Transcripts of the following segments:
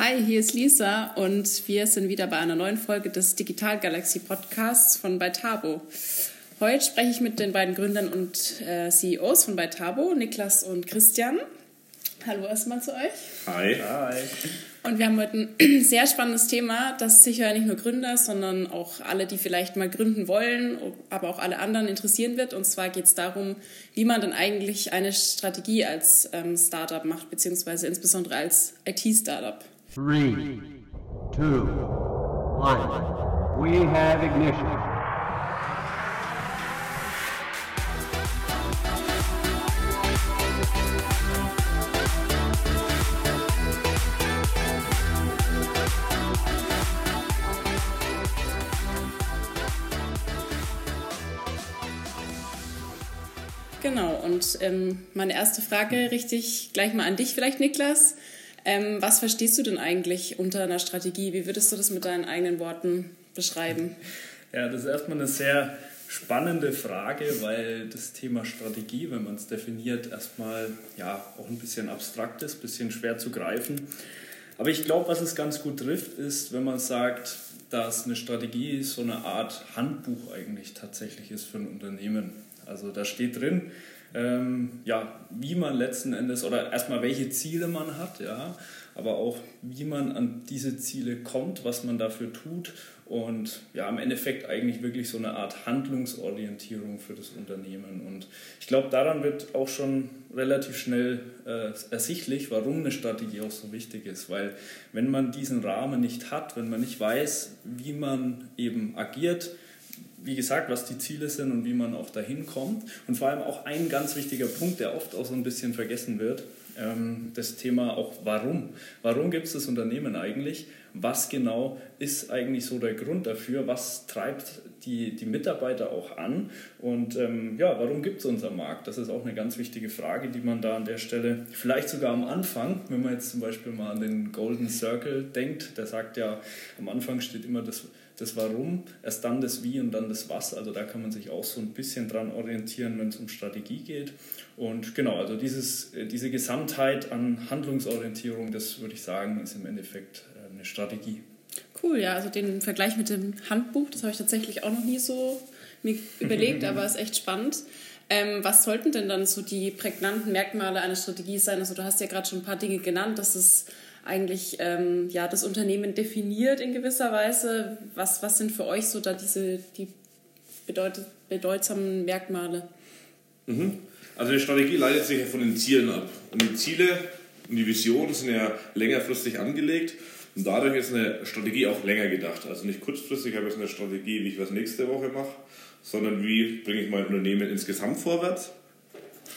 Hi, hier ist Lisa und wir sind wieder bei einer neuen Folge des Digital Galaxy Podcasts von Beitabo. Heute spreche ich mit den beiden Gründern und äh, CEOs von Beitabo, Niklas und Christian. Hallo erstmal zu euch. Hi. Hi. Und wir haben heute ein sehr spannendes Thema, das sicher nicht nur Gründer, sondern auch alle, die vielleicht mal gründen wollen, aber auch alle anderen interessieren wird. Und zwar geht es darum, wie man dann eigentlich eine Strategie als ähm, Startup macht, beziehungsweise insbesondere als IT-Startup. Three, two, one. We have ignition. Genau, und ähm, meine erste Frage richte ich gleich mal an dich vielleicht, Niklas. Ähm, was verstehst du denn eigentlich unter einer Strategie? Wie würdest du das mit deinen eigenen Worten beschreiben? Ja, das ist erstmal eine sehr spannende Frage, weil das Thema Strategie, wenn man es definiert, erstmal ja auch ein bisschen abstrakt ist, ein bisschen schwer zu greifen. Aber ich glaube, was es ganz gut trifft, ist, wenn man sagt, dass eine Strategie so eine Art Handbuch eigentlich tatsächlich ist für ein Unternehmen. Also da steht drin, ähm, ja, wie man letzten Endes oder erstmal welche Ziele man hat, ja, aber auch wie man an diese Ziele kommt, was man dafür tut und ja, im Endeffekt eigentlich wirklich so eine Art Handlungsorientierung für das Unternehmen. Und ich glaube, daran wird auch schon relativ schnell äh, ersichtlich, warum eine Strategie auch so wichtig ist. Weil wenn man diesen Rahmen nicht hat, wenn man nicht weiß, wie man eben agiert, wie gesagt, was die Ziele sind und wie man auch dahin kommt. Und vor allem auch ein ganz wichtiger Punkt, der oft auch so ein bisschen vergessen wird, ähm, das Thema auch warum. Warum gibt es das Unternehmen eigentlich? Was genau ist eigentlich so der Grund dafür? Was treibt die, die Mitarbeiter auch an? Und ähm, ja, warum gibt es unser Markt? Das ist auch eine ganz wichtige Frage, die man da an der Stelle vielleicht sogar am Anfang, wenn man jetzt zum Beispiel mal an den Golden Circle denkt, der sagt ja, am Anfang steht immer das das Warum, erst dann das Wie und dann das Was. Also da kann man sich auch so ein bisschen dran orientieren, wenn es um Strategie geht. Und genau, also dieses, äh, diese Gesamtheit an Handlungsorientierung, das würde ich sagen, ist im Endeffekt eine Strategie. Cool, ja, also den Vergleich mit dem Handbuch, das habe ich tatsächlich auch noch nie so mir überlegt, aber ist echt spannend. Ähm, was sollten denn dann so die prägnanten Merkmale einer Strategie sein? Also du hast ja gerade schon ein paar Dinge genannt, dass es eigentlich ähm, ja, das Unternehmen definiert in gewisser Weise. Was, was sind für euch so da diese die bedeut bedeutsamen Merkmale? Mhm. Also die Strategie leitet sich ja von den Zielen ab. Und die Ziele und die Visionen sind ja längerfristig angelegt. Und dadurch ist eine Strategie auch länger gedacht. Also nicht kurzfristig habe ich eine Strategie, wie ich was nächste Woche mache, sondern wie bringe ich mein Unternehmen insgesamt vorwärts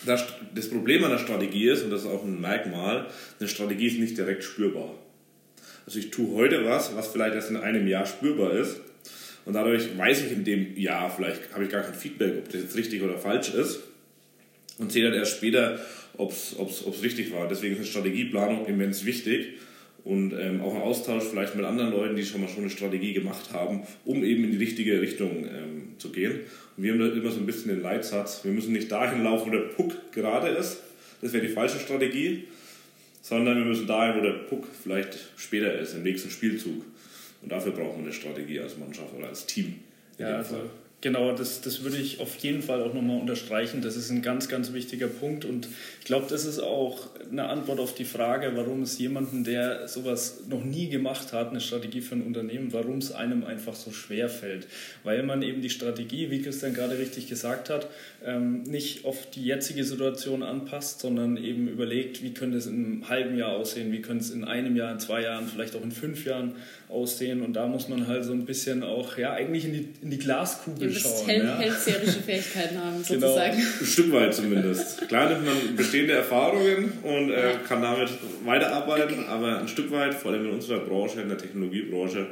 das, Problem an der Strategie ist, und das ist auch ein Merkmal, eine Strategie ist nicht direkt spürbar. Also ich tue heute was, was vielleicht erst in einem Jahr spürbar ist. Und dadurch weiß ich in dem Jahr, vielleicht habe ich gar kein Feedback, ob das jetzt richtig oder falsch ist. Und sehe dann erst später, ob es richtig war. Deswegen ist eine Strategieplanung immens wichtig und ähm, auch ein Austausch vielleicht mit anderen Leuten, die schon mal schon eine Strategie gemacht haben, um eben in die richtige Richtung ähm, zu gehen. Und wir haben da immer so ein bisschen den Leitsatz, wir müssen nicht dahin laufen, wo der Puck gerade ist, das wäre die falsche Strategie, sondern wir müssen dahin, wo der Puck vielleicht später ist, im nächsten Spielzug. Und dafür brauchen wir eine Strategie als Mannschaft oder als Team. Ja, also Genau, das, das würde ich auf jeden Fall auch nochmal unterstreichen. Das ist ein ganz, ganz wichtiger Punkt. Und ich glaube, das ist auch eine Antwort auf die Frage, warum es jemanden, der sowas noch nie gemacht hat, eine Strategie für ein Unternehmen, warum es einem einfach so schwer fällt. Weil man eben die Strategie, wie Christian gerade richtig gesagt hat, ähm, nicht auf die jetzige Situation anpasst, sondern eben überlegt, wie könnte es in einem halben Jahr aussehen, wie könnte es in einem Jahr, in zwei Jahren, vielleicht auch in fünf Jahren aussehen. Und da muss man halt so ein bisschen auch, ja, eigentlich in die, in die Glaskugel schauen. Hell, ja. hellseherische Fähigkeiten haben, genau. sozusagen. Genau, ein Stück weit zumindest. Klar nimmt man bestehende Erfahrungen und äh, kann damit weiterarbeiten, aber ein Stück weit, vor allem in unserer Branche, in der Technologiebranche,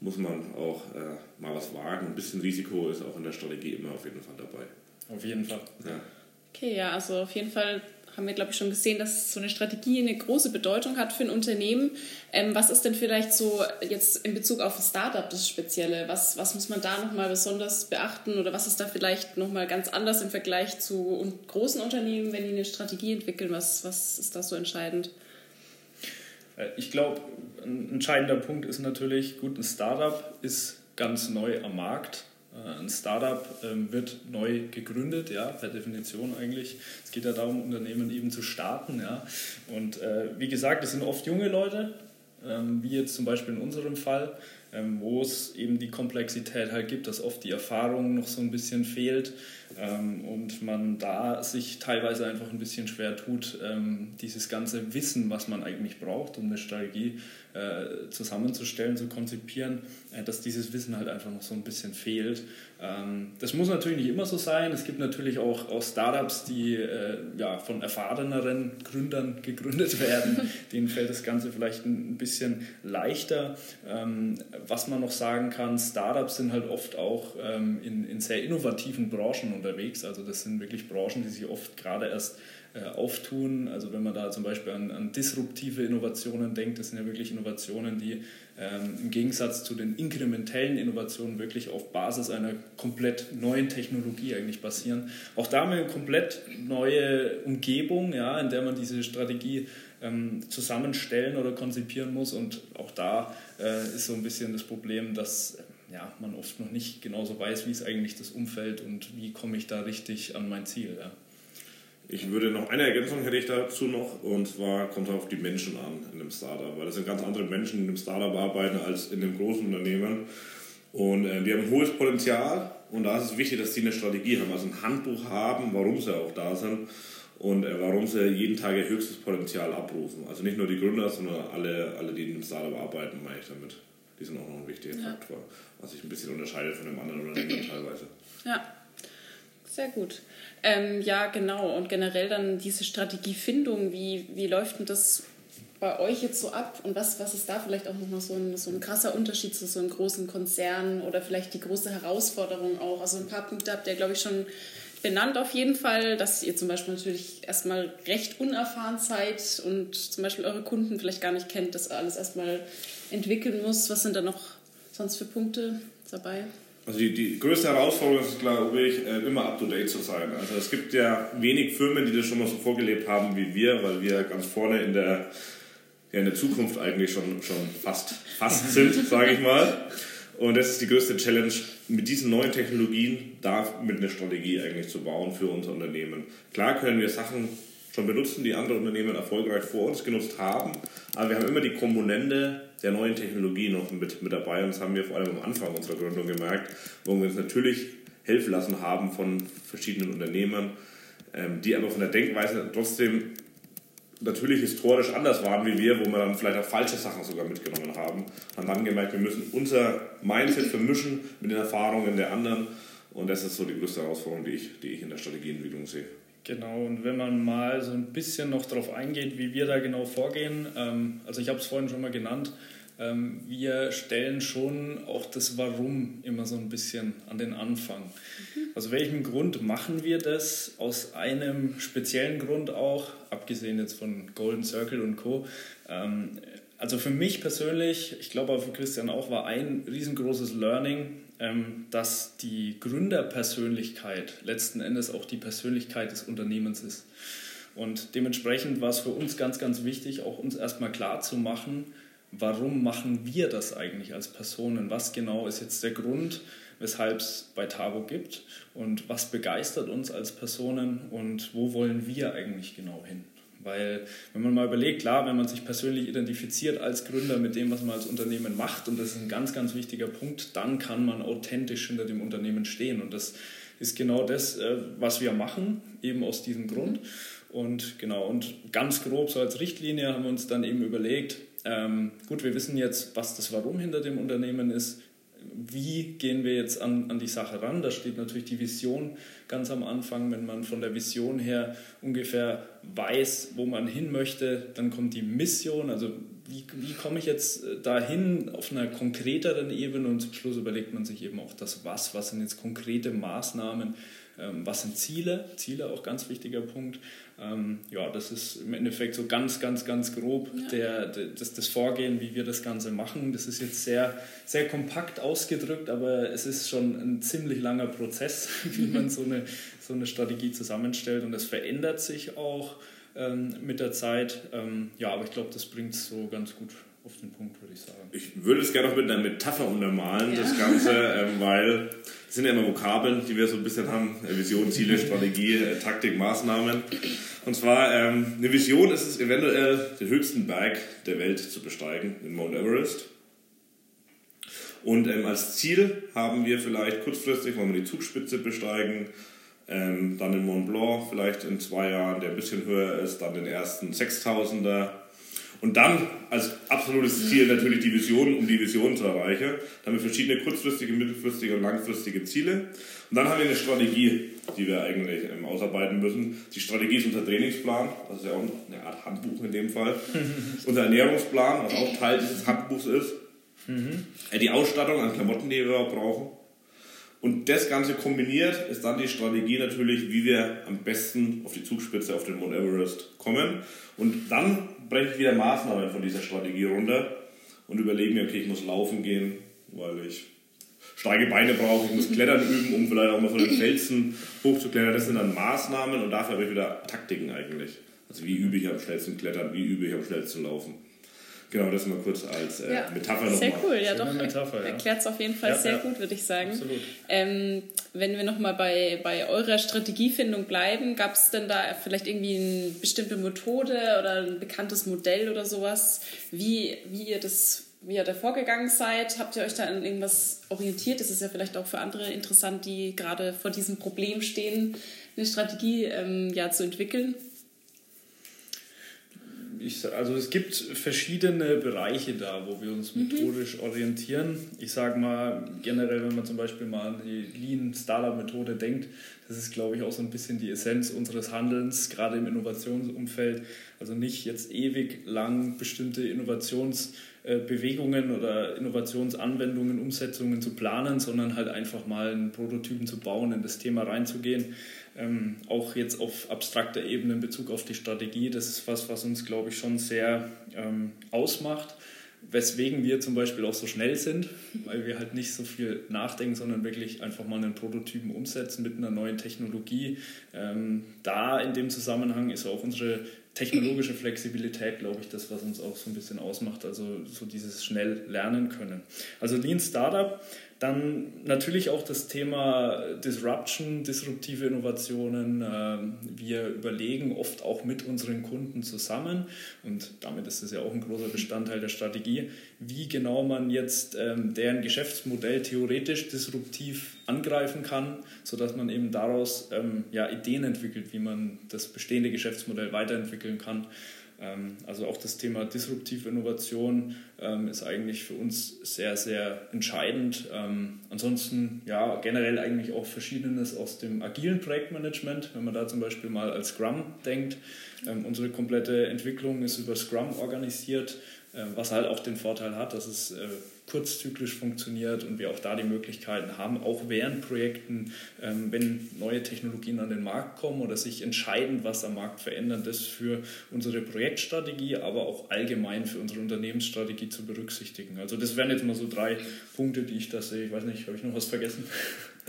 muss man auch äh, mal was wagen. Ein bisschen Risiko ist auch in der Strategie immer auf jeden Fall dabei. Auf jeden Fall. Ja. Okay, ja, also auf jeden Fall haben wir, glaube ich, schon gesehen, dass so eine Strategie eine große Bedeutung hat für ein Unternehmen. Ähm, was ist denn vielleicht so jetzt in Bezug auf ein Startup das Spezielle? Was, was muss man da nochmal besonders beachten oder was ist da vielleicht nochmal ganz anders im Vergleich zu großen Unternehmen, wenn die eine Strategie entwickeln? Was, was ist da so entscheidend? Äh, ich glaube, ein entscheidender Punkt ist natürlich, gut, ein Startup ist ganz neu am Markt. Äh, ein Startup ähm, wird neu gegründet, ja, per Definition eigentlich. Es geht ja darum, Unternehmen eben zu starten. Ja. Und äh, wie gesagt, es sind oft junge Leute, ähm, wie jetzt zum Beispiel in unserem Fall, ähm, wo es eben die Komplexität halt gibt, dass oft die Erfahrung noch so ein bisschen fehlt und man da sich teilweise einfach ein bisschen schwer tut, ähm, dieses ganze Wissen, was man eigentlich braucht, um eine Strategie äh, zusammenzustellen, zu konzipieren, äh, dass dieses Wissen halt einfach noch so ein bisschen fehlt. Ähm, das muss natürlich nicht immer so sein. Es gibt natürlich auch, auch Startups, die äh, ja, von erfahreneren Gründern gegründet werden. Denen fällt das Ganze vielleicht ein bisschen leichter. Ähm, was man noch sagen kann, Startups sind halt oft auch ähm, in, in sehr innovativen Branchen unterwegs. Also das sind wirklich Branchen, die sich oft gerade erst äh, auftun. Also wenn man da zum Beispiel an, an, disruptive Innovationen denkt, das sind ja wirklich Innovationen, die ähm, im Gegensatz zu den inkrementellen Innovationen wirklich auf Basis einer komplett neuen Technologie eigentlich basieren. Auch da haben wir eine komplett neue Umgebung, ja, in der man diese Strategie ähm, zusammenstellen oder konzipieren muss. Und auch da äh, ist so ein bisschen das Problem, dass ja, man oft noch nicht genauso weiß, wie ist eigentlich das Umfeld und wie komme ich da richtig an mein Ziel. Ja. Ich würde noch eine Ergänzung hätte ich dazu noch und zwar kommt auf die Menschen an in einem Startup, weil das sind ganz andere Menschen, die in einem Startup arbeiten als in einem großen Unternehmen und äh, die haben ein hohes Potenzial und da ist es wichtig, dass sie eine Strategie haben, also ein Handbuch haben, warum sie auch da sind und äh, warum sie jeden Tag ihr höchstes Potenzial abrufen. Also nicht nur die Gründer, sondern alle, alle die in einem Startup arbeiten, meine ich damit. Die sind auch noch ein wichtiger ja. Faktor, was sich ein bisschen unterscheidet von einem anderen Unternehmen teilweise. Ja, sehr gut. Ähm, ja, genau. Und generell dann diese Strategiefindung, wie, wie läuft denn das bei euch jetzt so ab? Und was, was ist da vielleicht auch nochmal so ein, so ein krasser Unterschied zu so einem großen Konzern oder vielleicht die große Herausforderung auch? Also ein paar Punkte habt ihr, glaube ich, schon benannt auf jeden Fall, dass ihr zum Beispiel natürlich erstmal recht unerfahren seid und zum Beispiel eure Kunden vielleicht gar nicht kennt, dass alles erstmal entwickeln muss. Was sind da noch sonst für Punkte dabei? Also die, die größte Herausforderung ist, glaube ich, äh, immer up-to-date zu sein. Also es gibt ja wenig Firmen, die das schon mal so vorgelebt haben wie wir, weil wir ganz vorne in der, ja, in der Zukunft eigentlich schon, schon fast, fast sind, sage ich mal. Und das ist die größte Challenge, mit diesen neuen Technologien da mit einer Strategie eigentlich zu bauen für unser Unternehmen. Klar können wir Sachen schon benutzen, die andere Unternehmen erfolgreich vor uns genutzt haben, aber wir haben immer die Komponente der neuen Technologie noch mit, mit dabei und das haben wir vor allem am Anfang unserer Gründung gemerkt, wo wir uns natürlich helfen lassen haben von verschiedenen Unternehmern, ähm, die aber von der Denkweise trotzdem natürlich historisch anders waren wie wir, wo wir dann vielleicht auch falsche Sachen sogar mitgenommen haben. Haben dann gemerkt, wir müssen unser Mindset vermischen mit den Erfahrungen der anderen und das ist so die größte Herausforderung, die ich, die ich in der Strategieentwicklung sehe. Genau, und wenn man mal so ein bisschen noch darauf eingeht, wie wir da genau vorgehen, ähm, also ich habe es vorhin schon mal genannt, ähm, wir stellen schon auch das Warum immer so ein bisschen an den Anfang. Mhm. Aus welchem Grund machen wir das? Aus einem speziellen Grund auch, abgesehen jetzt von Golden Circle und Co. Ähm, also für mich persönlich, ich glaube auch für Christian auch, war ein riesengroßes Learning, ähm, dass die Gründerpersönlichkeit letzten Endes auch die Persönlichkeit des Unternehmens ist. Und dementsprechend war es für uns ganz, ganz wichtig, auch uns erstmal klar zu machen, warum machen wir das eigentlich als Personen? Was genau ist jetzt der Grund, weshalb es bei Tabo gibt? Und was begeistert uns als Personen? Und wo wollen wir eigentlich genau hin? Weil, wenn man mal überlegt, klar, wenn man sich persönlich identifiziert als Gründer mit dem, was man als Unternehmen macht, und das ist ein ganz, ganz wichtiger Punkt, dann kann man authentisch hinter dem Unternehmen stehen. Und das ist genau das, äh, was wir machen, eben aus diesem Grund. Und genau, und ganz grob so als Richtlinie haben wir uns dann eben überlegt, ähm, gut, wir wissen jetzt, was das Warum hinter dem Unternehmen ist, wie gehen wir jetzt an, an die Sache ran? Da steht natürlich die Vision ganz am Anfang. Wenn man von der Vision her ungefähr weiß, wo man hin möchte, dann kommt die Mission. Also wie, wie komme ich jetzt äh, dahin auf einer konkreteren Ebene und zum Schluss überlegt man sich eben auch das Was, was sind jetzt konkrete Maßnahmen, ähm, was sind Ziele, Ziele auch ganz wichtiger Punkt. Ähm, ja, das ist im Endeffekt so ganz, ganz, ganz grob ja. der, der, das, das Vorgehen, wie wir das Ganze machen. Das ist jetzt sehr, sehr kompakt ausgedrückt, aber es ist schon ein ziemlich langer Prozess, wie man so eine, so eine Strategie zusammenstellt und das verändert sich auch ähm, mit der Zeit. Ähm, ja, aber ich glaube, das bringt es so ganz gut auf den Punkt. würde es gerne noch mit einer Metapher untermalen, ja. das Ganze, ähm, weil das sind ja immer Vokabeln, die wir so ein bisschen haben. Äh, Vision, Ziele, Strategie, äh, Taktik, Maßnahmen. Und zwar, ähm, eine Vision ist es eventuell, den höchsten Berg der Welt zu besteigen, den Mount Everest. Und ähm, als Ziel haben wir vielleicht kurzfristig, wollen wir die Zugspitze besteigen, ähm, dann den Mont Blanc vielleicht in zwei Jahren, der ein bisschen höher ist, dann den ersten 6000er. Und dann als absolutes Ziel natürlich die Vision, um die Vision zu erreichen. Dann haben wir verschiedene kurzfristige, mittelfristige und langfristige Ziele. Und dann haben wir eine Strategie, die wir eigentlich ähm, ausarbeiten müssen. Die Strategie ist unser Trainingsplan, das ist ja auch eine Art Handbuch in dem Fall. unser Ernährungsplan, was auch Teil dieses Handbuchs ist. Mhm. Die Ausstattung an Klamotten, die wir brauchen. Und das Ganze kombiniert ist dann die Strategie natürlich, wie wir am besten auf die Zugspitze auf den Mount Everest kommen. Und dann breche ich wieder Maßnahmen von dieser Strategie runter und überlege mir, okay, ich muss laufen gehen, weil ich steige Beine brauche, ich muss Klettern üben, um vielleicht auch mal von den Felsen hochzuklettern. Das sind dann Maßnahmen und dafür habe ich wieder Taktiken eigentlich. Also wie übe ich am schnellsten klettern, wie übe ich am schnellsten laufen. Genau, das mal kurz als äh, ja, Metapher nochmal. Sehr cool, ja doch. Metapher, Erklärt es auf jeden Fall ja, sehr ja. gut, würde ich sagen. Absolut. Ähm, wenn wir nochmal bei, bei eurer Strategiefindung bleiben, gab es denn da vielleicht irgendwie eine bestimmte Methode oder ein bekanntes Modell oder sowas, wie, wie ihr das wie ihr da vorgegangen seid? Habt ihr euch da an irgendwas orientiert? Das ist ja vielleicht auch für andere interessant, die gerade vor diesem Problem stehen, eine Strategie ähm, ja, zu entwickeln ich, also es gibt verschiedene Bereiche da, wo wir uns mhm. methodisch mhm. orientieren. Ich sage mal generell, wenn man zum Beispiel mal an die Lean Startup Methode denkt, das ist glaube ich auch so ein bisschen die Essenz unseres Handelns, gerade im Innovationsumfeld. Also nicht jetzt ewig lang bestimmte Innovationsbewegungen oder Innovationsanwendungen, Umsetzungen zu planen, sondern halt einfach mal einen Prototypen zu bauen, in das Thema reinzugehen ähm, auch jetzt auf abstrakter Ebene in Bezug auf die Strategie, das ist was, was uns, glaube ich, schon sehr ähm, ausmacht. Weswegen wir zum Beispiel auch so schnell sind, weil wir halt nicht so viel nachdenken, sondern wirklich einfach mal einen Prototypen umsetzen mit einer neuen Technologie. Ähm, da in dem Zusammenhang ist auch unsere technologische Flexibilität, glaube ich, das, was uns auch so ein bisschen ausmacht, also so dieses schnell lernen können. Also Lean Startup dann natürlich auch das Thema Disruption, disruptive Innovationen. Ähm, wir überlegen oft auch mit unseren Kunden zusammen und damit ist es ja auch ein großer Bestandteil der Strategie, wie genau man jetzt ähm, deren Geschäftsmodell theoretisch disruptiv angreifen kann, sodass man eben daraus ähm, ja, Ideen entwickelt, wie man das bestehende Geschäftsmodell weiterentwickeln kann. Ähm, also auch das Thema disruptive Innovation ähm, ist eigentlich für uns sehr, sehr entscheidend. Ähm, ansonsten ja generell eigentlich auch Verschiedenes aus dem agilen Projektmanagement, wenn man da zum Beispiel mal als Scrum denkt. Unsere komplette Entwicklung ist über Scrum organisiert, äh, was halt auch den Vorteil hat, dass es äh, kurzzyklisch funktioniert und wir auch da die Möglichkeiten haben, auch während Projekten, ähm, wenn neue Technologien an den Markt kommen oder sich entscheiden, was am Markt verändern, das für unsere Projektstrategie, aber auch allgemein für unsere Unternehmensstrategie zu berücksichtigen. Also das wären jetzt mal so drei Punkte, die ich da sehe. Ich weiß nicht, habe ich noch was vergessen?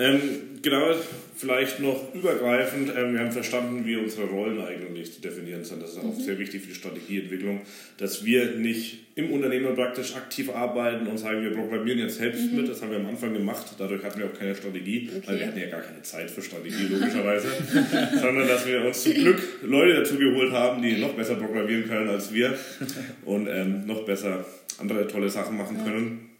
Ähm, genau, vielleicht noch übergreifend, ähm, wir haben verstanden, wie unsere Rollen eigentlich zu definieren sind. Das ist auch mhm. sehr wichtig für die Strategieentwicklung, dass wir nicht im Unternehmen praktisch aktiv arbeiten und sagen, wir programmieren jetzt selbst mhm. mit. Das haben wir am Anfang gemacht. Dadurch hatten wir auch keine Strategie, okay. weil wir hatten ja gar keine Zeit für Strategie, logischerweise. Sondern dass wir uns zum Glück Leute dazu geholt haben, die noch besser programmieren können als wir und ähm, noch besser andere tolle Sachen machen können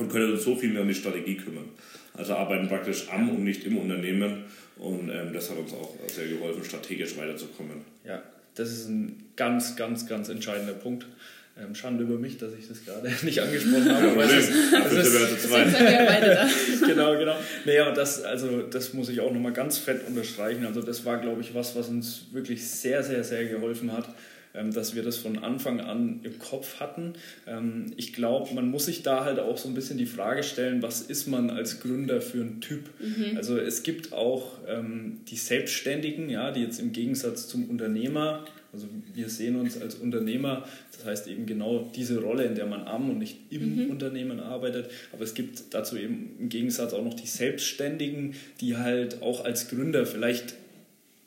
und können uns so viel mehr um die Strategie kümmern. Also arbeiten praktisch am und nicht im Unternehmen und ähm, das hat uns auch sehr geholfen, strategisch weiterzukommen. Ja, das ist ein ganz, ganz, ganz entscheidender Punkt. Ähm, Schande über mich, dass ich das gerade nicht angesprochen habe. Aber es ist, es ist, da. genau, genau. Naja, und das, also, das muss ich auch nochmal ganz fett unterstreichen. Also das war, glaube ich, was, was uns wirklich sehr, sehr, sehr geholfen hat, dass wir das von Anfang an im Kopf hatten. Ähm, ich glaube, man muss sich da halt auch so ein bisschen die Frage stellen, was ist man als Gründer für ein Typ? Mhm. Also es gibt auch ähm, die Selbstständigen, ja, die jetzt im Gegensatz zum Unternehmer also wir sehen uns als Unternehmer, das heißt eben genau diese Rolle, in der man am und nicht im mhm. Unternehmen arbeitet. Aber es gibt dazu eben im Gegensatz auch noch die Selbstständigen, die halt auch als Gründer vielleicht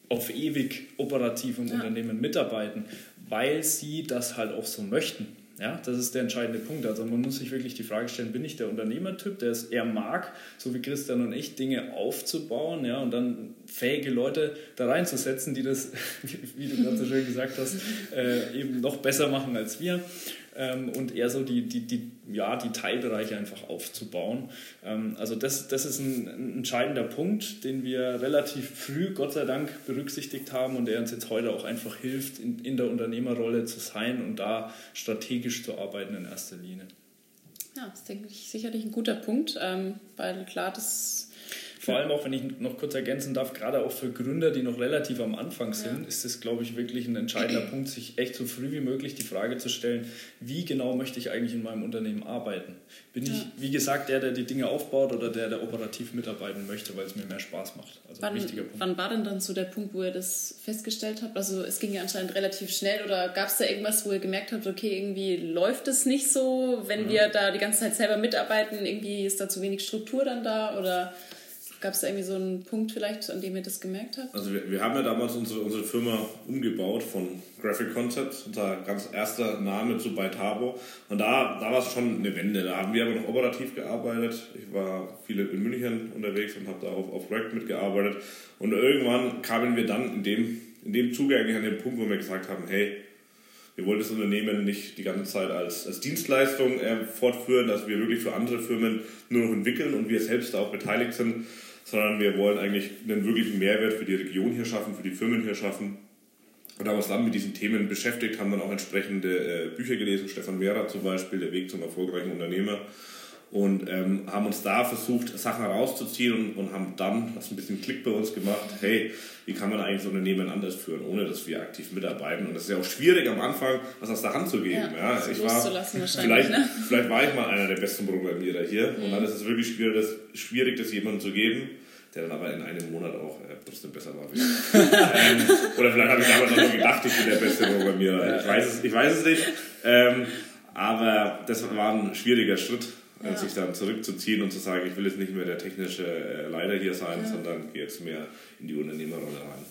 auf ewig operativ im ja. Unternehmen mitarbeiten weil sie das halt auch so möchten. Ja, das ist der entscheidende Punkt. Also man muss sich wirklich die Frage stellen, bin ich der Unternehmertyp, der es eher mag, so wie Christian und ich, Dinge aufzubauen ja, und dann fähige Leute da reinzusetzen, die das, wie du gerade so schön gesagt hast, äh, eben noch besser machen als wir ähm, und eher so die, die, die, ja, die Teilbereiche einfach aufzubauen. Ähm, also das, das ist ein, ein, entscheidender Punkt, den wir relativ früh, Gott sei Dank, berücksichtigt haben und der uns jetzt heute auch einfach hilft, in, in der Unternehmerrolle zu sein und da strategisch zu arbeiten in erster Linie. Ja, das ist, denke ich, sicherlich ein guter Punkt, ähm, weil klar, das vor allem auch, wenn ich noch kurz ergänzen darf, gerade auch für Gründer, die noch relativ am Anfang sind, ja. ist es, glaube ich, wirklich ein entscheidender Punkt, sich echt so früh wie möglich die Frage zu stellen, wie genau möchte ich eigentlich in meinem Unternehmen arbeiten? Bin ja. ich, wie gesagt, der, der die Dinge aufbaut oder der, der operativ mitarbeiten möchte, weil es mir mehr Spaß macht? Also wann, wichtiger Punkt. Wann war denn dann so der Punkt, wo ihr das festgestellt habt? Also es ging ja anscheinend relativ schnell oder gab es da irgendwas, wo ihr gemerkt habt, okay, irgendwie läuft es nicht so, wenn ja. wir da die ganze Zeit selber mitarbeiten, irgendwie ist da zu wenig Struktur dann da oder... Gab es da irgendwie so einen Punkt vielleicht, an dem ihr das gemerkt habt? Also wir, wir haben ja damals unsere, unsere Firma umgebaut von Graphic Concepts, unser ganz erster Name zu Beitabo. Und da, da war es schon eine Wende. Da haben wir aber noch operativ gearbeitet. Ich war viele in München unterwegs und habe da auf, auf React mitgearbeitet. Und irgendwann kamen wir dann in dem, in dem Zuge eigentlich an den Punkt, wo wir gesagt haben, hey, wir wollen das Unternehmen nicht die ganze Zeit als, als Dienstleistung äh, fortführen, dass wir wirklich für andere Firmen nur noch entwickeln und wir selbst auch beteiligt sind, sondern wir wollen eigentlich einen wirklichen Mehrwert für die Region hier schaffen, für die Firmen hier schaffen. Und haben uns dann mit diesen Themen beschäftigt, haben dann auch entsprechende äh, Bücher gelesen, Stefan Wehrer zum Beispiel, Der Weg zum erfolgreichen Unternehmer. Und ähm, haben uns da versucht, Sachen herauszuziehen und, und haben dann, das ein bisschen Klick bei uns gemacht, hey, wie kann man eigentlich so ein Unternehmen anders führen, ohne dass wir aktiv mitarbeiten. Und das ist ja auch schwierig am Anfang, was aus der Hand zu geben. Ja, ja ich war, vielleicht, ne? vielleicht war ich mal einer der besten Programmierer hier mhm. und dann ist es wirklich schwierig, das, schwierig, das jemandem zu geben der dann aber in einem Monat auch äh, trotzdem besser war. ähm, oder vielleicht habe ich damals auch nur gedacht, ich bin der beste Programmierer. Ich weiß es, ich weiß es nicht. Ähm, aber das war ein schwieriger Schritt, ja. sich dann zurückzuziehen und zu sagen, ich will jetzt nicht mehr der technische äh, Leiter hier sein, ja. sondern gehe jetzt mehr in die Unternehmerrolle rein.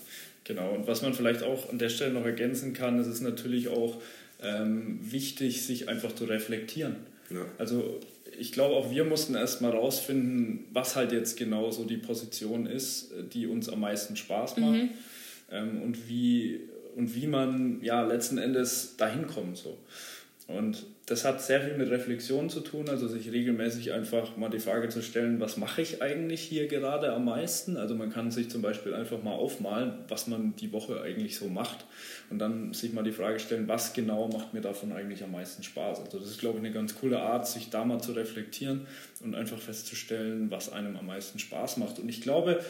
Genau, und was man vielleicht auch an der Stelle noch ergänzen kann, ist es natürlich auch ähm, wichtig, sich einfach zu reflektieren. Ja. Also ich glaube, auch wir mussten erst mal rausfinden, was halt jetzt genau so die Position ist, die uns am meisten Spaß macht mhm. ähm, und, wie, und wie man ja letzten Endes dahin kommt. So. Und das hat sehr viel mit Reflexion zu tun, also sich regelmäßig einfach mal die Frage zu stellen, was mache ich eigentlich hier gerade am meisten? Also man kann sich zum Beispiel einfach mal aufmalen, was man die Woche eigentlich so macht und dann sich mal die Frage stellen, was genau macht mir davon eigentlich am meisten Spaß? Also das ist, glaube ich, eine ganz coole Art, sich da mal zu reflektieren und einfach festzustellen, was einem am meisten Spaß macht. Und ich glaube,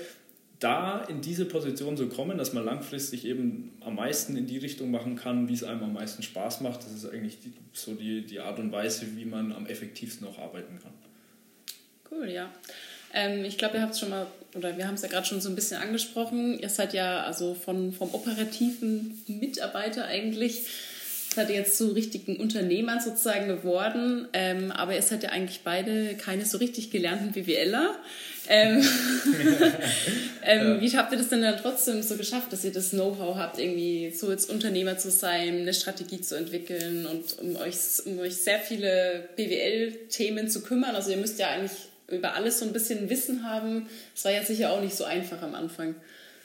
da in diese Position zu kommen, dass man langfristig eben am meisten in die Richtung machen kann, wie es einem am meisten Spaß macht, das ist eigentlich die, so die, die Art und Weise, wie man am effektivsten auch arbeiten kann. Cool, ja. Ähm, ich glaube, ihr habt es schon mal, oder wir haben es ja gerade schon so ein bisschen angesprochen, ihr seid ja also von, vom operativen Mitarbeiter eigentlich seid ihr jetzt zu richtigen Unternehmern sozusagen geworden, ähm, aber ihr seid ja eigentlich beide keine so richtig gelernten BWLer. Ähm, ähm. Wie habt ihr das denn dann trotzdem so geschafft, dass ihr das Know-how habt, irgendwie so jetzt Unternehmer zu sein, eine Strategie zu entwickeln und um euch, um euch sehr viele BWL-Themen zu kümmern? Also ihr müsst ja eigentlich über alles so ein bisschen Wissen haben. Das war ja sicher auch nicht so einfach am Anfang.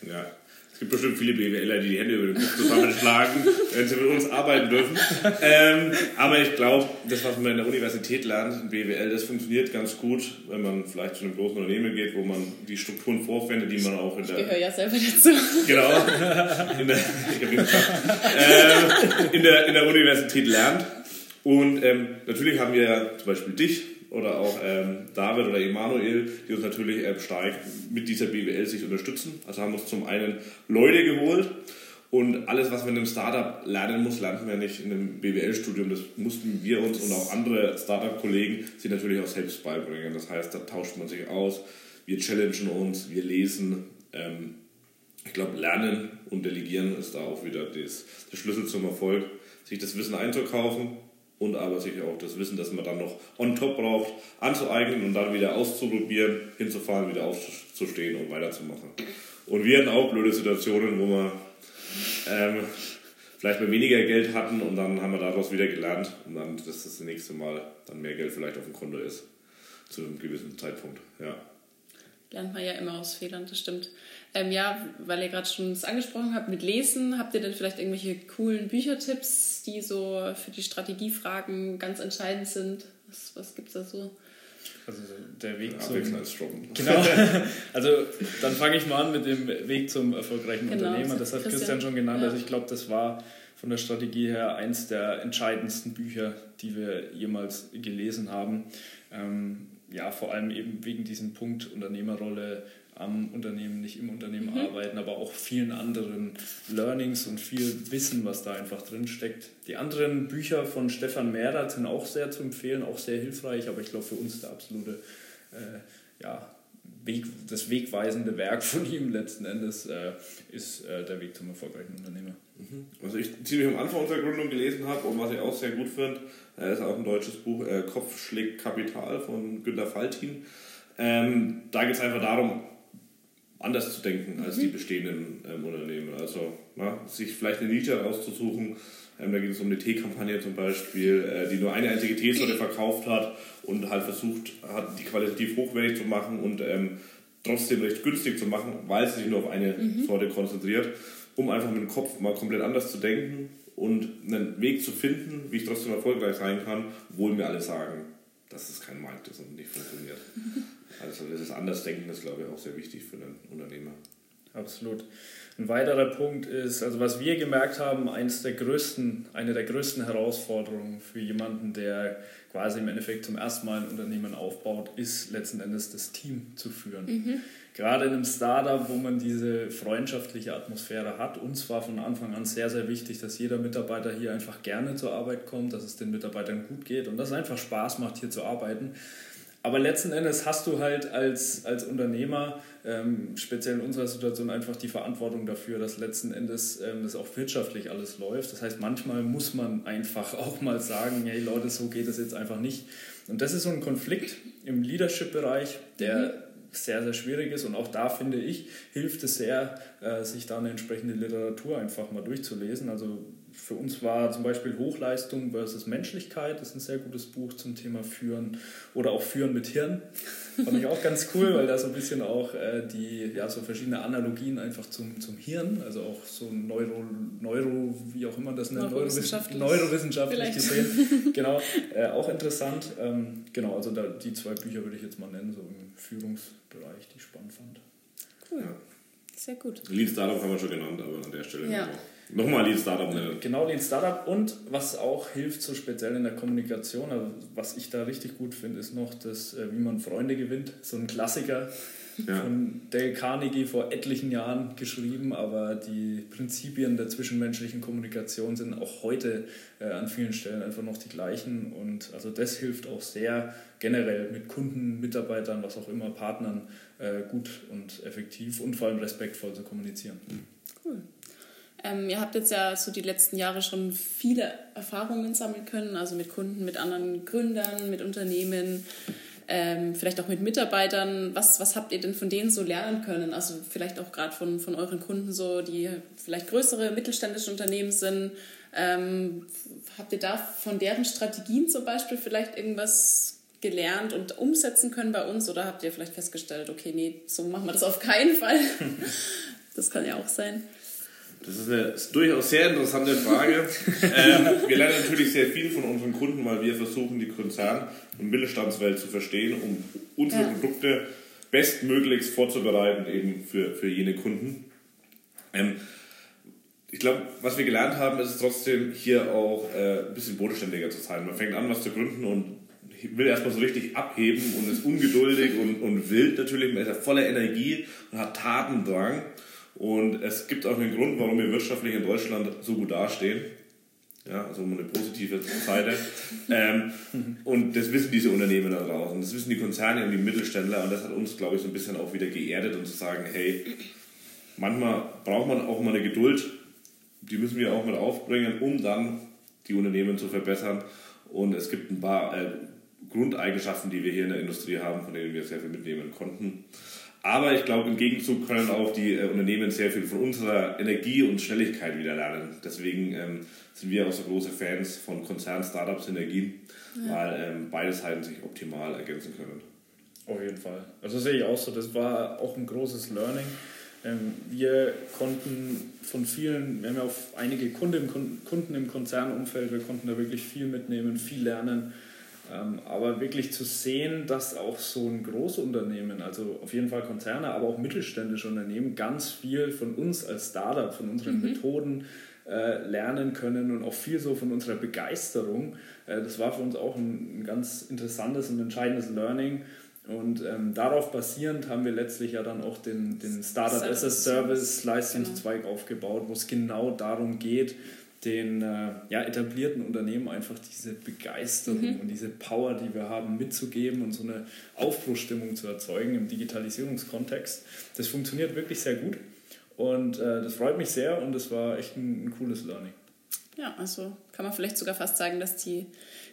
Ja, es gibt bestimmt viele BWLer, die die Hände über den Kopf zusammenschlagen, wenn sie mit uns arbeiten dürfen. Ähm, aber ich glaube, das, was man in der Universität lernt, in BWL, das funktioniert ganz gut, wenn man vielleicht zu einem großen Unternehmen geht, wo man die Strukturen vorfindet, die man auch in der... Ich gehöre ja selber dazu. Genau. In der, ich ähm, in der, in der Universität lernt. Und ähm, natürlich haben wir ja zum Beispiel dich oder auch ähm, David oder Emanuel, die uns natürlich äh, stark mit dieser BWL sich unterstützen. Also haben uns zum einen Leute geholt und alles, was man in einem Startup lernen muss, lernen wir nicht in einem BWL-Studium. Das mussten wir uns und auch andere Startup-Kollegen sich natürlich auch selbst beibringen. Das heißt, da tauscht man sich aus, wir challengen uns, wir lesen. Ähm, ich glaube, Lernen und Delegieren ist da auch wieder das, der Schlüssel zum Erfolg, sich das Wissen einzukaufen und aber sicher auch das Wissen, das man dann noch on top braucht, anzueignen und dann wieder auszuprobieren, hinzufahren, wieder aufzustehen und weiterzumachen. Und wir hatten auch blöde Situationen, wo man ähm, vielleicht mal weniger Geld hatten und dann haben wir daraus wieder gelernt und dann, dass das nächste Mal dann mehr Geld vielleicht auf dem Konto ist. Zu einem gewissen Zeitpunkt, ja. Lernt man ja immer aus Fehlern, das stimmt. Ähm, ja, weil ihr gerade schon es angesprochen habt mit Lesen, habt ihr denn vielleicht irgendwelche coolen Büchertipps, die so für die Strategiefragen ganz entscheidend sind? Was, was gibt es da so? Also der Weg zum... Genau. Also dann fange ich mal an mit dem Weg zum erfolgreichen genau, Unternehmer. Das hat Christian, Christian schon genannt. Ja. Also ich glaube, das war von der Strategie her eins der entscheidendsten Bücher, die wir jemals gelesen haben. Ähm, ja, vor allem eben wegen diesem Punkt Unternehmerrolle am Unternehmen, nicht im Unternehmen mhm. arbeiten, aber auch vielen anderen Learnings und viel Wissen, was da einfach drin steckt. Die anderen Bücher von Stefan Mehrer sind auch sehr zu empfehlen, auch sehr hilfreich, aber ich glaube für uns der absolute äh, ja, Weg, das wegweisende Werk von ihm letzten Endes äh, ist äh, der Weg zum erfolgreichen Unternehmer. Mhm. Was ich ziemlich am Anfang unserer Gründung gelesen habe und was ich auch sehr gut finde, äh, ist auch ein deutsches Buch, äh, Kopf schlägt Kapital von Günter Faltin. Ähm, da geht es einfach darum, anders zu denken als mhm. die bestehenden ähm, Unternehmen. Also na, sich vielleicht eine Nische rauszusuchen. Ähm, da geht es um eine Teekampagne zum Beispiel, äh, die nur eine einzige Teesorte verkauft hat und halt versucht hat, die qualitativ hochwertig zu machen und ähm, trotzdem recht günstig zu machen, weil sie sich nur auf eine mhm. Sorte konzentriert, um einfach mit dem Kopf mal komplett anders zu denken und einen Weg zu finden, wie ich trotzdem erfolgreich sein kann, obwohl mir alle sagen, dass es kein Markt ist und nicht funktioniert. Also dieses Andersdenken ist, glaube ich, auch sehr wichtig für einen Unternehmer. Absolut. Ein weiterer Punkt ist, also was wir gemerkt haben, eines der größten, eine der größten Herausforderungen für jemanden, der quasi im Endeffekt zum ersten Mal ein Unternehmen aufbaut, ist letzten Endes das Team zu führen. Mhm. Gerade in einem Startup, wo man diese freundschaftliche Atmosphäre hat, uns war von Anfang an sehr, sehr wichtig, dass jeder Mitarbeiter hier einfach gerne zur Arbeit kommt, dass es den Mitarbeitern gut geht und dass es einfach Spaß macht, hier zu arbeiten. Aber letzten Endes hast du halt als, als Unternehmer, ähm, speziell in unserer Situation, einfach die Verantwortung dafür, dass letzten Endes ähm, das auch wirtschaftlich alles läuft. Das heißt, manchmal muss man einfach auch mal sagen, hey Leute, so geht es jetzt einfach nicht. Und das ist so ein Konflikt im Leadership-Bereich, der mhm. sehr, sehr schwierig ist. Und auch da finde ich, hilft es sehr, äh, sich da eine entsprechende Literatur einfach mal durchzulesen. Also für uns war zum Beispiel Hochleistung versus Menschlichkeit, das ist ein sehr gutes Buch zum Thema Führen oder auch Führen mit Hirn. Fand ich auch ganz cool, weil da so ein bisschen auch äh, die, ja, so verschiedene Analogien einfach zum, zum Hirn, also auch so Neuro, Neuro wie auch immer das nennt, neurowissenschaftlich, neurowissenschaftlich gesehen, genau, äh, auch interessant. Ähm, genau, also da, die zwei Bücher würde ich jetzt mal nennen, so im Führungsbereich, die ich spannend fand. Cool. Ja. Sehr gut. Lean Startup haben wir schon genannt, aber an der Stelle ja. noch. Nochmal Lean Startup nennen. Genau, Lean Startup. Und was auch hilft, so speziell in der Kommunikation, also was ich da richtig gut finde, ist noch das, äh, wie man Freunde gewinnt. So ein Klassiker ja. von Dale Carnegie vor etlichen Jahren geschrieben, aber die Prinzipien der zwischenmenschlichen Kommunikation sind auch heute äh, an vielen Stellen einfach noch die gleichen. Und also das hilft auch sehr generell mit Kunden, Mitarbeitern, was auch immer, Partnern äh, gut und effektiv und vor allem respektvoll zu kommunizieren. Cool. Ähm, ihr habt jetzt ja so die letzten Jahre schon viele Erfahrungen sammeln können, also mit Kunden, mit anderen Gründern, mit Unternehmen, ähm, vielleicht auch mit Mitarbeitern. Was, was habt ihr denn von denen so lernen können? Also vielleicht auch gerade von, von euren Kunden so, die vielleicht größere mittelständische Unternehmen sind. Ähm, habt ihr da von deren Strategien zum Beispiel vielleicht irgendwas gelernt und umsetzen können bei uns? Oder habt ihr vielleicht festgestellt, okay, nee, so machen wir das auf keinen Fall? das kann ja auch sein. Das ist eine ist durchaus sehr interessante Frage. ähm, wir lernen natürlich sehr viel von unseren Kunden, weil wir versuchen, die Konzern- und Mittelstandswelt zu verstehen, um unsere ja. Produkte bestmöglichst vorzubereiten, eben für, für jene Kunden. Ähm, ich glaube, was wir gelernt haben, ist es trotzdem hier auch äh, ein bisschen bodenständiger zu sein. Man fängt an, was zu gründen und will erstmal so richtig abheben und ist ungeduldig und, und wild natürlich. Man ist ja voller Energie und hat Tatendrang. Und es gibt auch einen Grund, warum wir wirtschaftlich in Deutschland so gut dastehen. Ja, also eine positive Seite. ähm, und das wissen diese Unternehmen da draußen. Das wissen die Konzerne und die Mittelständler. Und das hat uns, glaube ich, so ein bisschen auch wieder geerdet und zu sagen, hey, manchmal braucht man auch mal eine Geduld. Die müssen wir auch mal aufbringen, um dann die Unternehmen zu verbessern. Und es gibt ein paar äh, Grundeigenschaften, die wir hier in der Industrie haben, von denen wir sehr viel mitnehmen konnten. Aber ich glaube, im Gegenzug können auch die äh, Unternehmen sehr viel von unserer Energie und Schnelligkeit wieder lernen. Deswegen ähm, sind wir auch so große Fans von Konzern-Startup-Synergien, ja. weil ähm, beide Seiten sich optimal ergänzen können. Auf jeden Fall. Also sehe ich auch so. Das war auch ein großes Learning. Ähm, wir konnten von vielen, wir haben ja auch einige Kunden, Kunden im Konzernumfeld, wir konnten da wirklich viel mitnehmen, viel lernen. Ähm, aber wirklich zu sehen, dass auch so ein Großunternehmen, also auf jeden Fall Konzerne, aber auch mittelständische Unternehmen ganz viel von uns als Startup, von unseren mhm. Methoden äh, lernen können und auch viel so von unserer Begeisterung. Äh, das war für uns auch ein, ein ganz interessantes und entscheidendes Learning. Und ähm, darauf basierend haben wir letztlich ja dann auch den, den Startup as a Service Leistungszweig genau. aufgebaut, wo es genau darum geht, den äh, ja, etablierten Unternehmen einfach diese Begeisterung mhm. und diese Power, die wir haben, mitzugeben und so eine Aufbruchstimmung zu erzeugen im Digitalisierungskontext. Das funktioniert wirklich sehr gut und äh, das freut mich sehr und das war echt ein, ein cooles Learning. Ja, also kann man vielleicht sogar fast sagen, dass die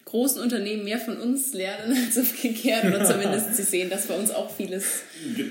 großen Unternehmen mehr von uns lernen als umgekehrt oder zumindest sie sehen, dass bei uns auch vieles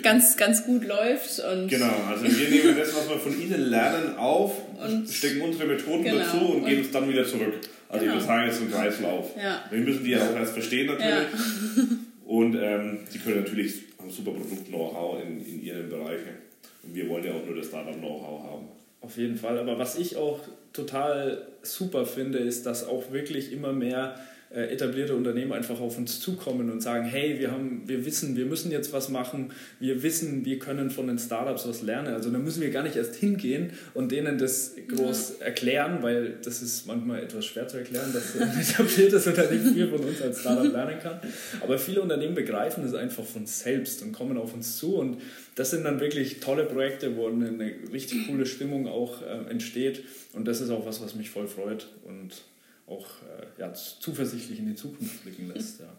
ganz, ganz gut läuft. Und genau, also wir nehmen das, was wir von ihnen lernen, auf, und stecken unsere Methoden genau, dazu und, und geben es dann wieder zurück. Also genau. wir sagen jetzt ein Kreislauf. Ja. Wir müssen die ja auch erst verstehen natürlich. Ja. Und ähm, sie können natürlich haben super Produkt-Know-how in, in ihren Bereichen. Und wir wollen ja auch nur das Startup-Know-how haben. Auf jeden Fall. Aber was ich auch total super finde, ist, dass auch wirklich immer mehr etablierte Unternehmen einfach auf uns zukommen und sagen, hey, wir, haben, wir wissen, wir müssen jetzt was machen, wir wissen, wir können von den Startups was lernen. Also da müssen wir gar nicht erst hingehen und denen das groß ja. erklären, weil das ist manchmal etwas schwer zu erklären, dass ein etabliertes Unternehmen viel von uns als Startup lernen kann. Aber viele Unternehmen begreifen es einfach von selbst und kommen auf uns zu und das sind dann wirklich tolle Projekte, wo eine, eine richtig coole Stimmung auch äh, entsteht und das ist auch was, was mich voll freut und auch äh, ja, zuversichtlich in die Zukunft blicken lässt. Ja.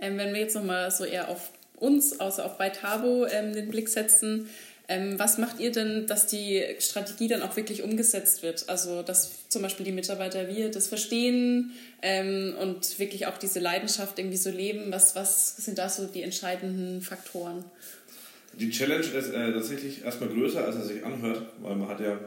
Ähm, wenn wir jetzt nochmal so eher auf uns, außer auf Beitabo, ähm, den Blick setzen, ähm, was macht ihr denn, dass die Strategie dann auch wirklich umgesetzt wird? Also, dass zum Beispiel die Mitarbeiter, wir das verstehen ähm, und wirklich auch diese Leidenschaft irgendwie so leben. Was, was sind da so die entscheidenden Faktoren? Die Challenge ist äh, tatsächlich erstmal größer, als es sich anhört, weil man hat ja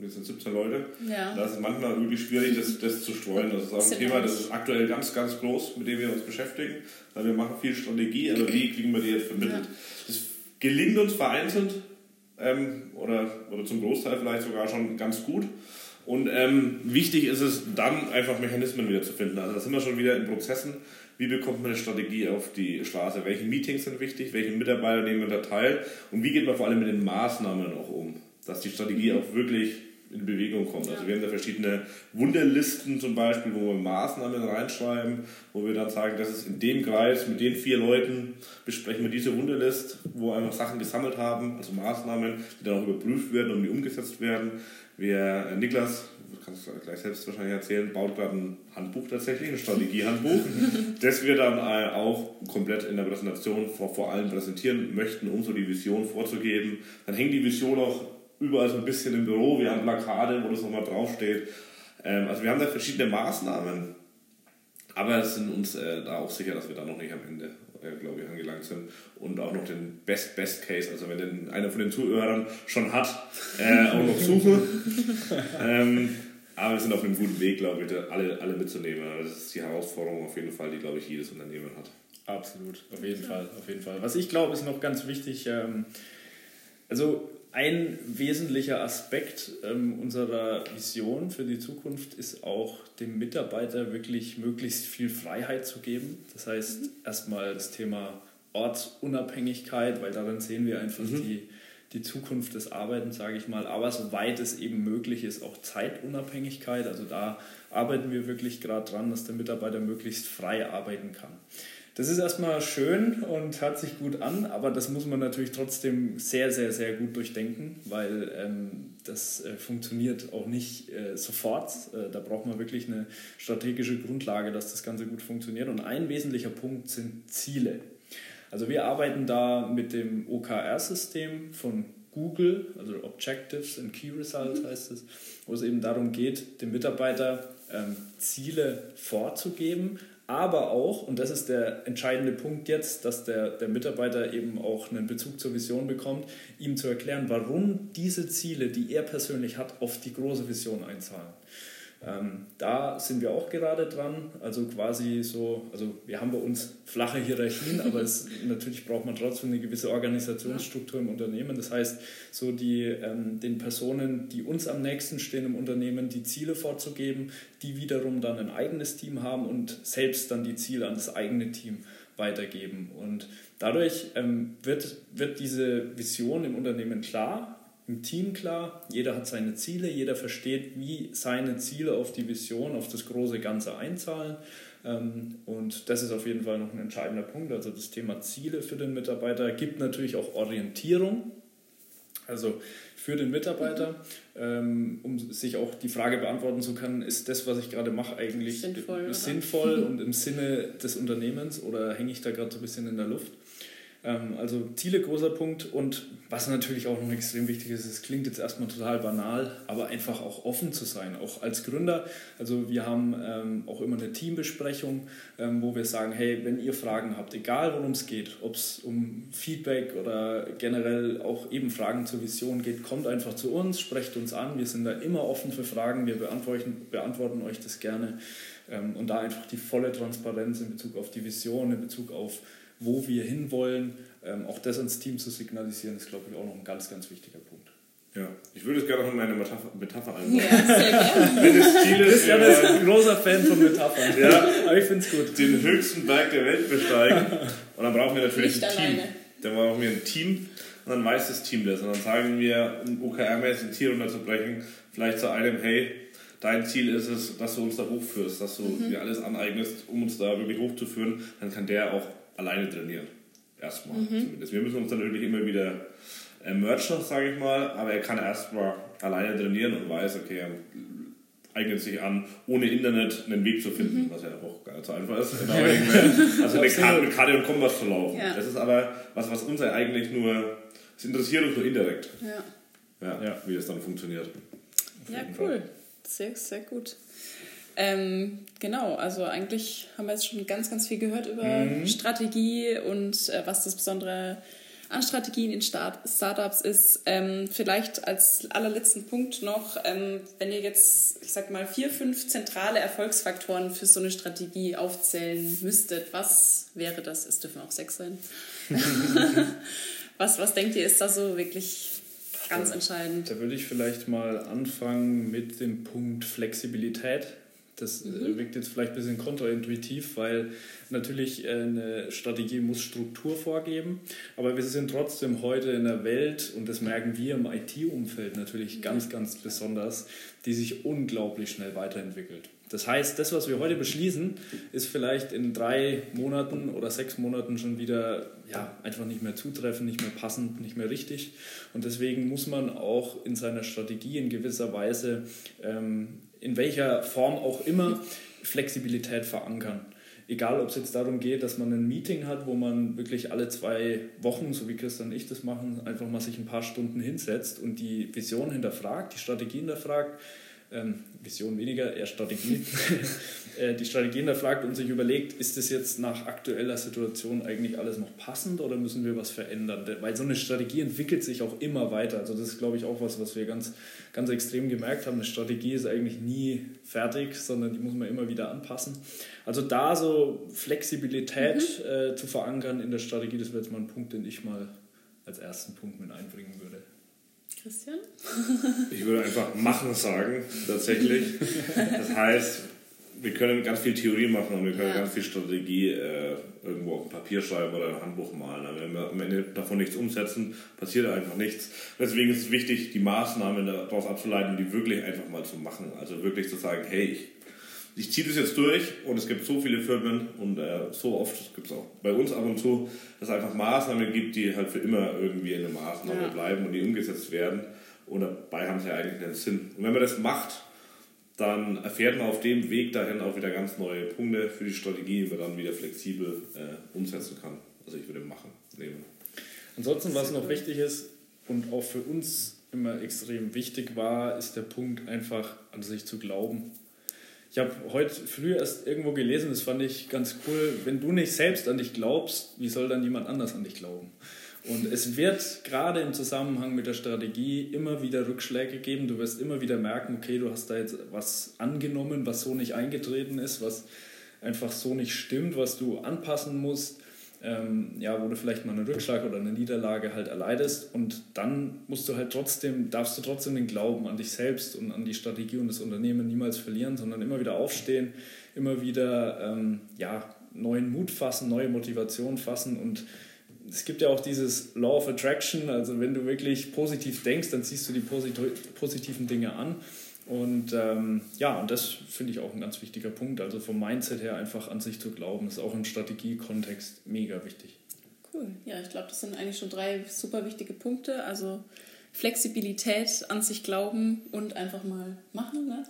wir sind 17 Leute. Ja. Da ist es manchmal wirklich schwierig, das, das zu streuen. Das ist auch ein Thema, das ist aktuell ganz, ganz groß, mit dem wir uns beschäftigen. Weil wir machen viel Strategie, aber wie kriegen wir die jetzt vermittelt? Ja. Das gelingt uns vereinzelt ähm, oder, oder zum Großteil vielleicht sogar schon ganz gut. Und ähm, wichtig ist es dann einfach Mechanismen wieder zu finden. Also da sind wir schon wieder in Prozessen. Wie bekommt man eine Strategie auf die Straße? Welche Meetings sind wichtig? Welche Mitarbeiter nehmen da teil? Und wie geht man vor allem mit den Maßnahmen auch um? Dass die Strategie auch wirklich in Bewegung kommt. Also wir haben da verschiedene Wunderlisten zum Beispiel, wo wir Maßnahmen reinschreiben, wo wir dann sagen, das ist in dem Kreis mit den vier Leuten besprechen wir diese Wunderlist, wo wir einfach Sachen gesammelt haben, also Maßnahmen, die dann auch überprüft werden und die umgesetzt werden. Wir, äh, Niklas, kannst du gleich selbst wahrscheinlich erzählen, baut gerade ein Handbuch tatsächlich, ein Strategiehandbuch, das wir dann äh, auch komplett in der Präsentation vor, vor allem präsentieren möchten, um so die Vision vorzugeben. Dann hängt die Vision auch überall so ein bisschen im Büro. Wir haben Plakate, wo das nochmal draufsteht. Ähm, also wir haben da verschiedene Maßnahmen, aber sind uns äh, da auch sicher, dass wir da noch nicht am Ende, äh, glaube ich, angelangt sind und auch noch den Best Best Case, also wenn den, einer von den Zuhörern schon hat, äh, auch noch suchen. ähm, aber wir sind auf einem guten Weg, glaube ich, alle, alle mitzunehmen. Das ist die Herausforderung auf jeden Fall, die, glaube ich, jedes Unternehmen hat. Absolut, auf jeden Fall, auf jeden Fall. Was ich glaube, ist noch ganz wichtig, ähm, also ein wesentlicher Aspekt ähm, unserer Vision für die Zukunft ist auch dem Mitarbeiter wirklich möglichst viel Freiheit zu geben. Das heißt, mhm. erstmal das Thema Ortsunabhängigkeit, weil darin sehen wir einfach mhm. die, die Zukunft des Arbeitens, sage ich mal. Aber soweit es eben möglich ist, auch Zeitunabhängigkeit. Also da arbeiten wir wirklich gerade dran, dass der Mitarbeiter möglichst frei arbeiten kann. Das ist erstmal schön und hört sich gut an, aber das muss man natürlich trotzdem sehr, sehr, sehr gut durchdenken, weil ähm, das äh, funktioniert auch nicht äh, sofort. Äh, da braucht man wirklich eine strategische Grundlage, dass das Ganze gut funktioniert. Und ein wesentlicher Punkt sind Ziele. Also wir arbeiten da mit dem OKR-System von Google, also Objectives and Key Results heißt es, wo es eben darum geht, dem Mitarbeiter ähm, Ziele vorzugeben, aber auch, und das ist der entscheidende Punkt jetzt, dass der, der Mitarbeiter eben auch einen Bezug zur Vision bekommt, ihm zu erklären, warum diese Ziele, die er persönlich hat, auf die große Vision einzahlen. Ähm, da sind wir auch gerade dran. Also quasi so, also wir haben bei uns flache Hierarchien, aber es, natürlich braucht man trotzdem eine gewisse Organisationsstruktur im Unternehmen. Das heißt, so die, ähm, den Personen, die uns am nächsten stehen im Unternehmen, die Ziele vorzugeben, die wiederum dann ein eigenes Team haben und selbst dann die Ziele an das eigene Team weitergeben. Und dadurch ähm, wird, wird diese Vision im Unternehmen klar im Team klar, jeder hat seine Ziele, jeder versteht, wie seine Ziele auf die Vision, auf das große Ganze einzahlen. Ähm, und das ist auf jeden Fall noch ein entscheidender Punkt. Also das Thema Ziele für den Mitarbeiter gibt natürlich auch Orientierung. Also für den Mitarbeiter, ähm, um sich auch die Frage beantworten zu können, ist das, was ich gerade mache, eigentlich sinnvoll, sinnvoll und im Sinne des Unternehmens oder hänge ich da gerade so ein bisschen in der Luft? Ähm, also Ziele, großer Punkt. Und was natürlich auch noch extrem wichtig ist, es klingt jetzt erstmal total banal, aber einfach auch offen zu sein, auch als Gründer. Also wir haben ähm, auch immer eine Teambesprechung, ähm, wo wir sagen, hey, wenn ihr Fragen habt, egal worum es geht, ob es um Feedback oder generell auch eben Fragen zur Vision geht, kommt einfach zu uns, sprecht uns an. Wir sind da immer offen für Fragen, wir beantworten, beantworten euch das gerne. Ähm, und da einfach die volle Transparenz in Bezug auf die Vision, in Bezug auf wo wir hinwollen. Ähm, auch das ans Team zu signalisieren, ist, glaube ich, auch noch ein ganz, ganz wichtiger Punkt. Ja, ich würde es gerne noch in meine Metapher, Metapher einbauen. Ja, sehr gerne. Wenn das Ziel ist, Christian ist ein großer Fan von Metaphern. ja, aber ich finde es gut. Den höchsten Berg der Welt besteigen. Und dann brauchen wir natürlich Nicht ein alleine. Team. Dann brauchen wir ein Team und dann weiß das Team das. Und dann sagen wir, um OKR-mäßig ein Ziel runterzubrechen, vielleicht zu einem, hey, dein Ziel ist es, dass du uns da hochführst, dass du mhm. dir alles aneignest, um uns da wirklich hochzuführen, dann kann der auch alleine trainieren. Erstmal mhm. zumindest. Wir müssen uns dann natürlich immer wieder äh, merchen, sage ich mal, aber er kann erstmal alleine trainieren und weiß, okay, er eignet sich an, ohne Internet einen Weg zu finden, mhm. was ja auch gar nicht so einfach ist. also eine Karte, mit Karte und Kompass zu laufen. Ja. Das ist aber was, was uns ja eigentlich nur, es interessiert uns nur indirekt. Ja. Ja, ja. Wie das dann funktioniert. Ja, cool. Fall. Sehr, sehr gut. Ähm, genau, also eigentlich haben wir jetzt schon ganz, ganz viel gehört über mhm. Strategie und äh, was das Besondere an Strategien in Start Startups ist. Ähm, vielleicht als allerletzten Punkt noch, ähm, wenn ihr jetzt, ich sag mal, vier, fünf zentrale Erfolgsfaktoren für so eine Strategie aufzählen müsstet, was wäre das? Es dürfen auch sechs sein. was, was denkt ihr, ist da so wirklich ganz entscheidend? Da würde ich vielleicht mal anfangen mit dem Punkt Flexibilität. Das äh, mhm. wirkt jetzt vielleicht ein bisschen kontraintuitiv, weil natürlich äh, eine Strategie muss Struktur vorgeben, aber wir sind trotzdem heute in einer Welt, und das merken wir im IT-Umfeld natürlich ganz, ganz besonders, die sich unglaublich schnell weiterentwickelt. Das heißt, das, was wir heute beschließen, ist vielleicht in drei Monaten oder sechs Monaten schon wieder ja, einfach nicht mehr zutreffend, nicht mehr passend, nicht mehr richtig. Und deswegen muss man auch in seiner Strategie in gewisser Weise ähm, in welcher Form auch immer Flexibilität verankern. Egal, ob es jetzt darum geht, dass man ein Meeting hat, wo man wirklich alle zwei Wochen, so wie Christian und ich das machen, einfach mal sich ein paar Stunden hinsetzt und die Vision hinterfragt, die Strategie hinterfragt, ähm, Vision weniger, eher Strategie, äh, die Strategie hinterfragt und sich überlegt, ist das jetzt nach aktueller Situation eigentlich alles noch passend oder müssen wir was verändern? Weil so eine Strategie entwickelt sich auch immer weiter. Also das ist, glaube ich, auch was, was wir ganz, ganz extrem gemerkt haben. Eine Strategie ist eigentlich nie fertig, sondern die muss man immer wieder anpassen. Also da so Flexibilität mhm. äh, zu verankern in der Strategie, das wäre jetzt mal ein Punkt, den ich mal als ersten Punkt mit einbringen würde. Christian? Ich würde einfach machen sagen, tatsächlich. Das heißt, wir können ganz viel Theorie machen und wir können ja. ganz viel Strategie äh, irgendwo auf ein Papier schreiben oder ein Handbuch malen. Aber wenn wir am Ende davon nichts umsetzen, passiert einfach nichts. Deswegen ist es wichtig, die Maßnahmen daraus abzuleiten, die wirklich einfach mal zu machen. Also wirklich zu sagen, hey, ich ich ziehe das jetzt durch und es gibt so viele Firmen und äh, so oft gibt es auch bei uns ab und zu, dass es einfach Maßnahmen gibt, die halt für immer irgendwie eine Maßnahme ja. bleiben und die umgesetzt werden. Und dabei haben sie ja eigentlich einen Sinn. Und wenn man das macht, dann erfährt man auf dem Weg dahin auch wieder ganz neue Punkte für die Strategie, die man dann wieder flexibel äh, umsetzen kann. Also ich würde machen, nehmen. Ansonsten, was noch wichtig ist und auch für uns immer extrem wichtig war, ist der Punkt einfach an sich zu glauben Ich habe heute früh erst irgendwo gelesen, das fand ich ganz cool, wenn du nicht selbst an dich glaubst, wie soll dann jemand anders an dich glauben? Und es wird gerade im Zusammenhang mit der Strategie immer wieder Rückschläge geben. Du wirst immer wieder merken, okay, du hast da jetzt was angenommen, was so nicht eingetreten ist, was einfach so nicht stimmt, was du anpassen musst ähm, ja, wo du vielleicht mal einen Rückschlag oder eine Niederlage halt erleidest. Und dann musst du halt trotzdem, darfst du trotzdem den Glauben an dich selbst und an die Strategie und das Unternehmen niemals verlieren, sondern immer wieder aufstehen, immer wieder ähm, ja, neuen Mut fassen, neue Motivation fassen. Und es gibt ja auch dieses Law of Attraction, also wenn du wirklich positiv denkst, dann ziehst du die positiven Dinge an und ähm, ja, und das finde ich auch ein ganz wichtiger Punkt. Also vom Mindset her einfach an sich zu glauben, ist auch im Strategiekontext mega wichtig. Cool. Ja, ich glaube, das sind eigentlich schon drei super wichtige Punkte. Also Flexibilität, an sich glauben und einfach mal machen. Ne?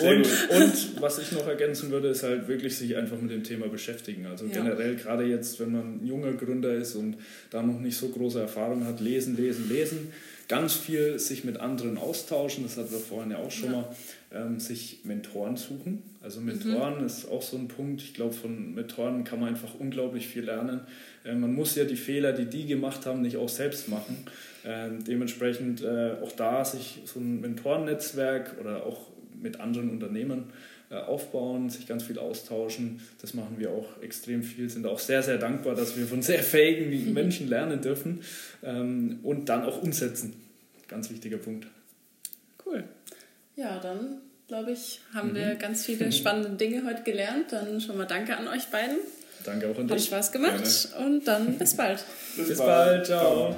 Und, und was ich noch ergänzen würde, ist halt wirklich sich einfach mit dem Thema beschäftigen. Also ja. generell gerade jetzt, wenn man ein junger Gründer ist und da noch nicht so große Erfahrung hat, lesen, lesen, lesen ganz viel sich mit anderen austauschen, das hatten wir vorhin ja auch schon ja. mal, ähm, sich Mentoren suchen. Also Mentoren mhm. ist auch so ein Punkt, ich glaube, von Mentoren kann man einfach unglaublich viel lernen. Äh, man muss ja die Fehler, die die gemacht haben, nicht auch selbst machen. Ähm, dementsprechend äh, auch da sich so ein Mentorennetzwerk oder auch mit anderen Unternehmen äh, aufbauen, sich ganz viel austauschen. Das machen wir auch extrem viel, sind auch sehr, sehr dankbar, dass wir von sehr fähigen Menschen lernen dürfen ähm, und dann auch umsetzen. Ganz wichtiger Punkt. Cool. Ja, dann glaube ich, haben mhm. wir ganz viele spannende Dinge heute gelernt. Dann schon mal danke an euch beiden. Danke auch an dich. Hat Spaß gemacht Gerne. und dann bis bald. bis, bis bald. Ciao. Ciao.